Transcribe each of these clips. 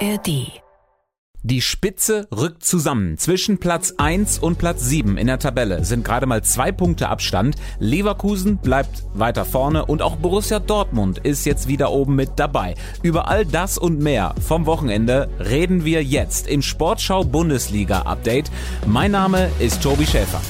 ARD die Spitze rückt zusammen. Zwischen Platz 1 und Platz 7 in der Tabelle sind gerade mal zwei Punkte Abstand. Leverkusen bleibt weiter vorne und auch Borussia Dortmund ist jetzt wieder oben mit dabei. Über all das und mehr vom Wochenende reden wir jetzt im Sportschau Bundesliga Update. Mein Name ist Tobi Schäfer.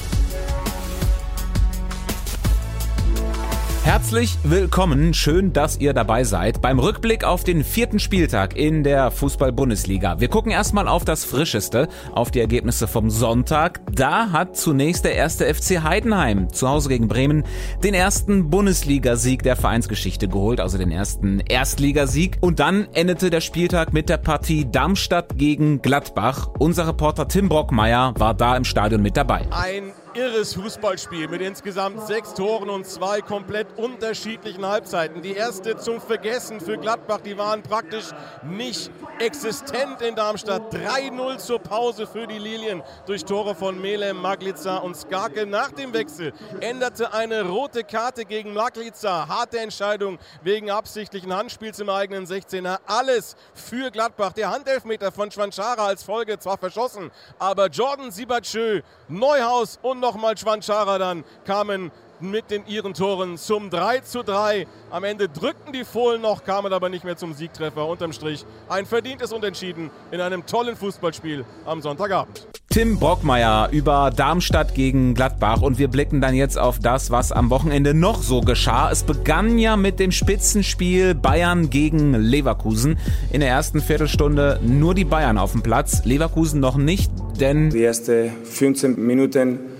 Herzlich willkommen, schön, dass ihr dabei seid beim Rückblick auf den vierten Spieltag in der Fußball-Bundesliga. Wir gucken erstmal auf das Frischeste, auf die Ergebnisse vom Sonntag. Da hat zunächst der erste FC Heidenheim zu Hause gegen Bremen den ersten Bundesligasieg der Vereinsgeschichte geholt, also den ersten Erstligasieg. Und dann endete der Spieltag mit der Partie Darmstadt gegen Gladbach. Unser Reporter Tim Brockmeier war da im Stadion mit dabei. Ein irres Fußballspiel mit insgesamt sechs Toren und zwei komplett unterschiedlichen Halbzeiten. Die erste zum Vergessen für Gladbach, die waren praktisch nicht existent in Darmstadt. 3-0 zur Pause für die Lilien durch Tore von Melem, Maglica und Skarke. Nach dem Wechsel änderte eine rote Karte gegen Maglica. Harte Entscheidung wegen absichtlichen Handspiels im eigenen 16er. Alles für Gladbach. Der Handelfmeter von Schwanchara als Folge zwar verschossen, aber Jordan Sibachö, Neuhaus und nochmal Schwanchara dann kamen mit den ihren Toren zum 3 zu 3. Am Ende drückten die Fohlen noch, kamen aber nicht mehr zum Siegtreffer. Unterm Strich ein verdientes Unentschieden in einem tollen Fußballspiel am Sonntagabend. Tim Brockmeier über Darmstadt gegen Gladbach und wir blicken dann jetzt auf das, was am Wochenende noch so geschah. Es begann ja mit dem Spitzenspiel Bayern gegen Leverkusen. In der ersten Viertelstunde nur die Bayern auf dem Platz, Leverkusen noch nicht, denn die ersten 15 Minuten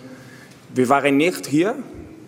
wir waren nicht hier,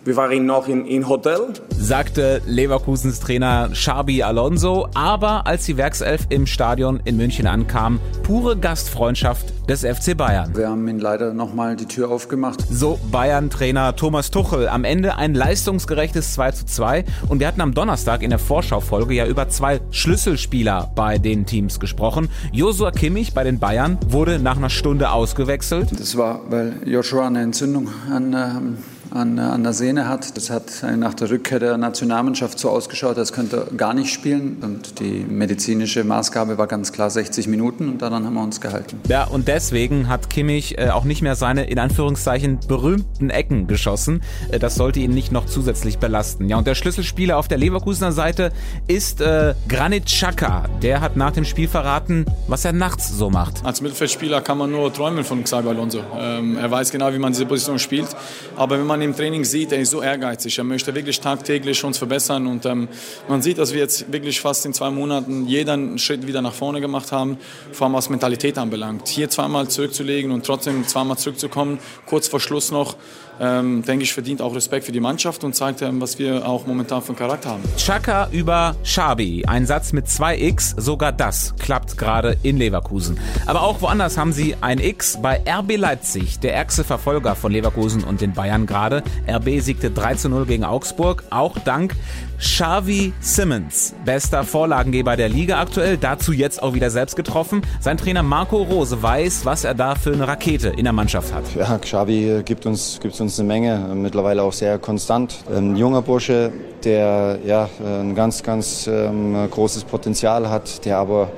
wir waren noch in, in Hotel. Sagte Leverkusens Trainer Xabi Alonso. Aber als die Werkself im Stadion in München ankam, pure Gastfreundschaft des FC Bayern. Wir haben ihn leider nochmal die Tür aufgemacht. So Bayern-Trainer Thomas Tuchel. Am Ende ein leistungsgerechtes 2 zu 2. Und wir hatten am Donnerstag in der Vorschaufolge ja über zwei Schlüsselspieler bei den Teams gesprochen. Josua Kimmich bei den Bayern wurde nach einer Stunde ausgewechselt. Das war, weil Joshua eine Entzündung an ähm an, an der Sehne hat. Das hat nach der Rückkehr der Nationalmannschaft so ausgeschaut, als könnte er gar nicht spielen. Und die medizinische Maßgabe war ganz klar 60 Minuten und daran haben wir uns gehalten. Ja, und deswegen hat Kimmich äh, auch nicht mehr seine in Anführungszeichen berühmten Ecken geschossen. Äh, das sollte ihn nicht noch zusätzlich belasten. Ja, und der Schlüsselspieler auf der Leverkusener Seite ist äh, Granit Xhaka. Der hat nach dem Spiel verraten, was er nachts so macht. Als Mittelfeldspieler kann man nur träumen von Xabi Alonso. Ähm, er weiß genau, wie man diese Position spielt. Aber wenn man man im Training sieht, er ist so ehrgeizig. Er möchte wirklich tagtäglich uns verbessern. Und ähm, man sieht, dass wir jetzt wirklich fast in zwei Monaten jeden Schritt wieder nach vorne gemacht haben, vor allem was Mentalität anbelangt. Hier zweimal zurückzulegen und trotzdem zweimal zurückzukommen, kurz vor Schluss noch, ähm, denke ich, verdient auch Respekt für die Mannschaft und zeigt, ähm, was wir auch momentan für Charakter haben. Chaka über Schabi. Ein Satz mit zwei X, sogar das klappt gerade in Leverkusen. Aber auch woanders haben sie ein X bei RB Leipzig, der ärgste Verfolger von Leverkusen und den Bayern gerade. RB siegte 3 zu 0 gegen Augsburg, auch dank Xavi Simmons, bester Vorlagengeber der Liga aktuell, dazu jetzt auch wieder selbst getroffen. Sein Trainer Marco Rose weiß, was er da für eine Rakete in der Mannschaft hat. Ja, Xavi gibt uns, gibt uns eine Menge, mittlerweile auch sehr konstant. Ein junger Bursche, der ja, ein ganz, ganz ähm, großes Potenzial hat, der aber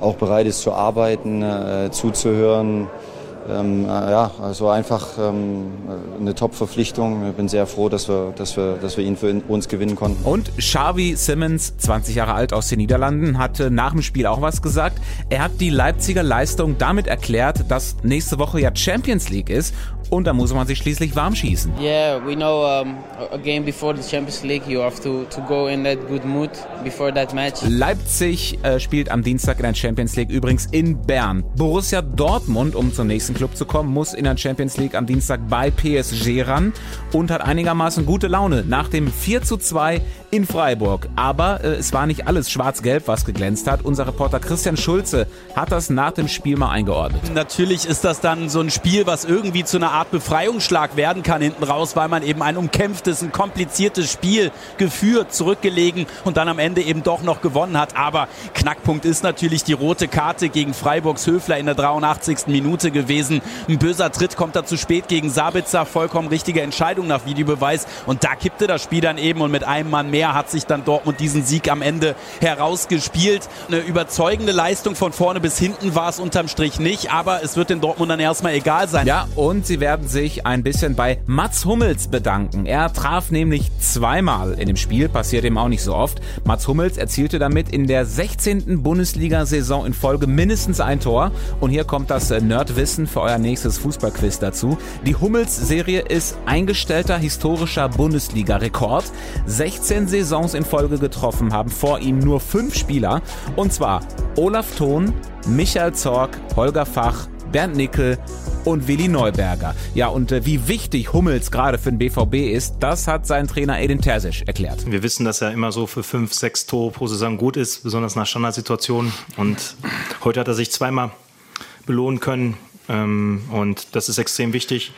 auch bereit ist zu arbeiten, äh, zuzuhören, ähm, äh, ja, also einfach ähm, eine Top-Verpflichtung. Ich bin sehr froh, dass wir, dass, wir, dass wir ihn für uns gewinnen konnten. Und Xavi Simmons, 20 Jahre alt aus den Niederlanden, hatte nach dem Spiel auch was gesagt. Er hat die Leipziger Leistung damit erklärt, dass nächste Woche ja Champions League ist und da muss man sich schließlich warm schießen. Yeah, we know um, a game before the Champions League, you have to, to go in that good mood before that match. Leipzig äh, spielt am Dienstag in der Champions League übrigens in Bern. Borussia Dortmund, um zum nächsten Club zu kommen, muss in der Champions League am Dienstag bei PSG ran und hat einigermaßen gute Laune nach dem 4 zu 2 in Freiburg. Aber äh, es war nicht alles schwarz-gelb, was geglänzt hat. Unser Reporter Christian Schulze hat das nach dem Spiel mal eingeordnet. Natürlich ist das dann so ein Spiel, was irgendwie zu einer Art Befreiungsschlag werden kann hinten raus, weil man eben ein umkämpftes, ein kompliziertes Spiel geführt, zurückgelegen und dann am Ende eben doch noch gewonnen hat. Aber Knackpunkt ist natürlich die rote Karte gegen Freiburgs Höfler in der 83. Minute gewesen. Ein böser Tritt kommt da zu spät gegen Sabitzer, vollkommen richtige Entscheidung nach Videobeweis und da kippte das Spiel dann eben und mit einem Mann mehr hat sich dann Dortmund diesen Sieg am Ende herausgespielt. Eine überzeugende Leistung von vorne bis hinten war es unterm Strich nicht, aber es wird den Dortmundern erstmal egal sein. Ja, und sie werden sich ein bisschen bei Mats Hummels bedanken. Er traf nämlich zweimal in dem Spiel, passiert ihm auch nicht so oft. Mats Hummels erzielte damit in der 16. Bundesliga-Saison in Folge mindestens ein Tor. Und hier kommt das Nerdwissen für euer nächstes Fußballquiz dazu. Die Hummels-Serie ist eingestellter historischer Bundesliga-Rekord. 16 Saisons in Folge getroffen haben vor ihm nur fünf Spieler. Und zwar Olaf Thon, Michael Zorg, Holger Fach, Bernd Nickel und Willi Neuberger. Ja, und äh, wie wichtig Hummels gerade für den BVB ist, das hat sein Trainer Edin Terzic erklärt. Wir wissen, dass er immer so für fünf, sechs Tore pro Saison gut ist, besonders nach Standardsituationen. Und heute hat er sich zweimal belohnen können. Ähm, und das ist extrem wichtig.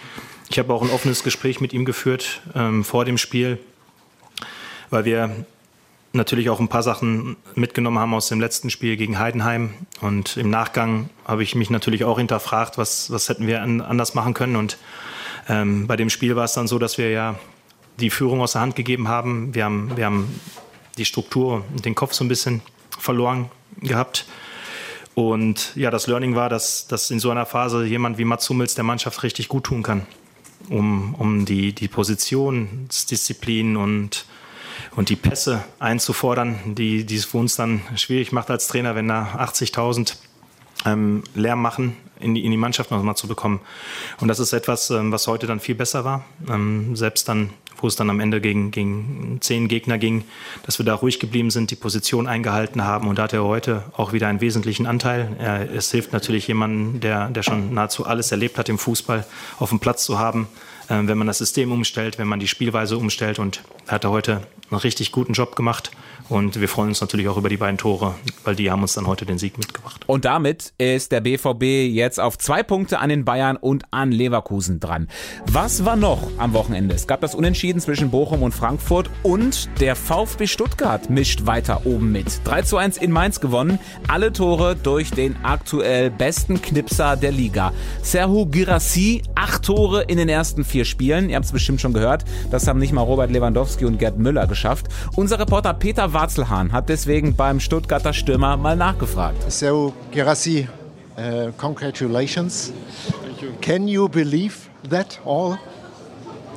Ich habe auch ein offenes Gespräch mit ihm geführt ähm, vor dem Spiel, weil wir natürlich auch ein paar Sachen mitgenommen haben aus dem letzten Spiel gegen Heidenheim. Und im Nachgang habe ich mich natürlich auch hinterfragt, was, was hätten wir an, anders machen können. Und ähm, bei dem Spiel war es dann so, dass wir ja die Führung aus der Hand gegeben haben. Wir haben, wir haben die Struktur und den Kopf so ein bisschen verloren gehabt. Und ja, das Learning war, dass, dass in so einer Phase jemand wie Mats Hummels der Mannschaft richtig gut tun kann, um, um die, die Positionsdisziplin und und die Pässe einzufordern, die, die es für uns dann schwierig macht als Trainer, wenn da 80.000 ähm, Lärm machen, in die, in die Mannschaft nochmal zu bekommen. Und das ist etwas, ähm, was heute dann viel besser war. Ähm, selbst dann, wo es dann am Ende gegen, gegen zehn Gegner ging, dass wir da ruhig geblieben sind, die Position eingehalten haben. Und da hat er heute auch wieder einen wesentlichen Anteil. Es hilft natürlich jemandem, der, der schon nahezu alles erlebt hat im Fußball, auf dem Platz zu haben, äh, wenn man das System umstellt, wenn man die Spielweise umstellt. Und er hat heute einen richtig guten Job gemacht. Und wir freuen uns natürlich auch über die beiden Tore, weil die haben uns dann heute den Sieg mitgebracht. Und damit ist der BVB jetzt auf zwei Punkte an den Bayern und an Leverkusen dran. Was war noch am Wochenende? Es gab das Unentschieden zwischen Bochum und Frankfurt und der VfB Stuttgart mischt weiter oben mit. 3 zu 1 in Mainz gewonnen. Alle Tore durch den aktuell besten Knipser der Liga. Serhu Girassi, acht Tore in den ersten vier Spielen. Ihr habt es bestimmt schon gehört. Das haben nicht mal Robert Lewandowski und Gerd Müller geschafft. Unser Reporter Peter Warzelhahn hat deswegen beim Stuttgarter Stürmer mal nachgefragt. So, Gerassi, uh, congratulations. Can you believe that all?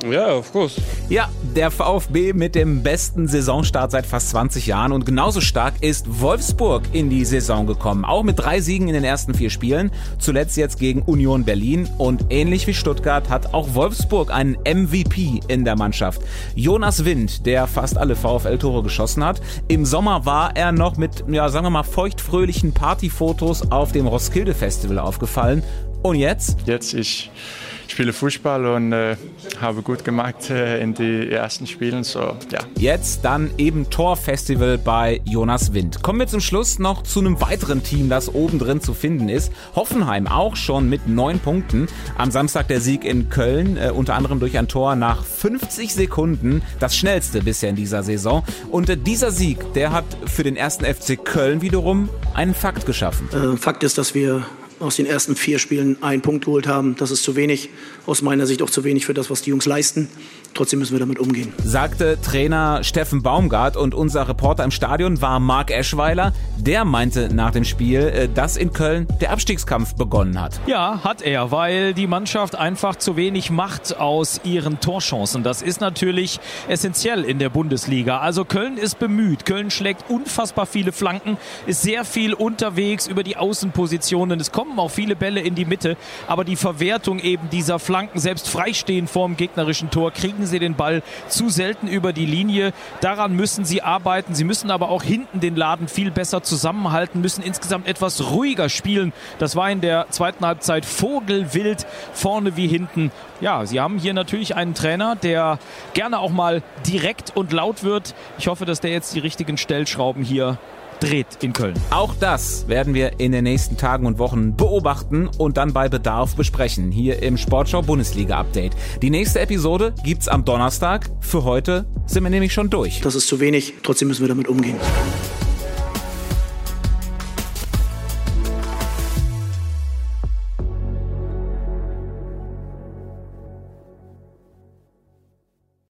Yeah, of course. Ja, der VfB mit dem besten Saisonstart seit fast 20 Jahren und genauso stark ist Wolfsburg in die Saison gekommen. Auch mit drei Siegen in den ersten vier Spielen, zuletzt jetzt gegen Union Berlin und ähnlich wie Stuttgart hat auch Wolfsburg einen MVP in der Mannschaft. Jonas Wind, der fast alle VfL-Tore geschossen hat. Im Sommer war er noch mit, ja, sagen wir mal, feuchtfröhlichen Partyfotos auf dem Roskilde Festival aufgefallen. Und jetzt? Jetzt ich spiele Fußball und äh, habe gut gemacht äh, in die ersten Spielen. So, ja. Jetzt dann eben Torfestival bei Jonas Wind. Kommen wir zum Schluss noch zu einem weiteren Team, das oben drin zu finden ist. Hoffenheim auch schon mit neun Punkten. Am Samstag der Sieg in Köln, äh, unter anderem durch ein Tor nach 50 Sekunden, das schnellste bisher in dieser Saison. Und äh, dieser Sieg, der hat für den ersten FC Köln wiederum einen Fakt geschaffen. Äh, Fakt ist, dass wir aus den ersten vier Spielen einen Punkt geholt haben. Das ist zu wenig, aus meiner Sicht auch zu wenig für das, was die Jungs leisten. Trotzdem müssen wir damit umgehen. Sagte Trainer Steffen Baumgart und unser Reporter im Stadion war Marc Eschweiler. Der meinte nach dem Spiel, äh, dass in Köln der Abstiegskampf begonnen hat. Ja, hat er, weil die Mannschaft einfach zu wenig macht aus ihren Torchancen. Das ist natürlich essentiell in der Bundesliga. Also Köln ist bemüht. Köln schlägt unfassbar viele Flanken, ist sehr viel unterwegs über die Außenpositionen. Es kommen auch viele Bälle in die Mitte, aber die Verwertung eben dieser Flanken, selbst freistehen vorm gegnerischen Tor, kriegen sie den Ball zu selten über die Linie. Daran müssen sie arbeiten. Sie müssen aber auch hinten den Laden viel besser zusammenhalten, müssen insgesamt etwas ruhiger spielen. Das war in der zweiten Halbzeit vogelwild, vorne wie hinten. Ja, sie haben hier natürlich einen Trainer, der gerne auch mal direkt und laut wird. Ich hoffe, dass der jetzt die richtigen Stellschrauben hier dreht in Köln. Auch das werden wir in den nächsten Tagen und Wochen beobachten und dann bei Bedarf besprechen. Hier im Sportschau Bundesliga Update. Die nächste Episode gibt's am Donnerstag. Für heute sind wir nämlich schon durch. Das ist zu wenig, trotzdem müssen wir damit umgehen.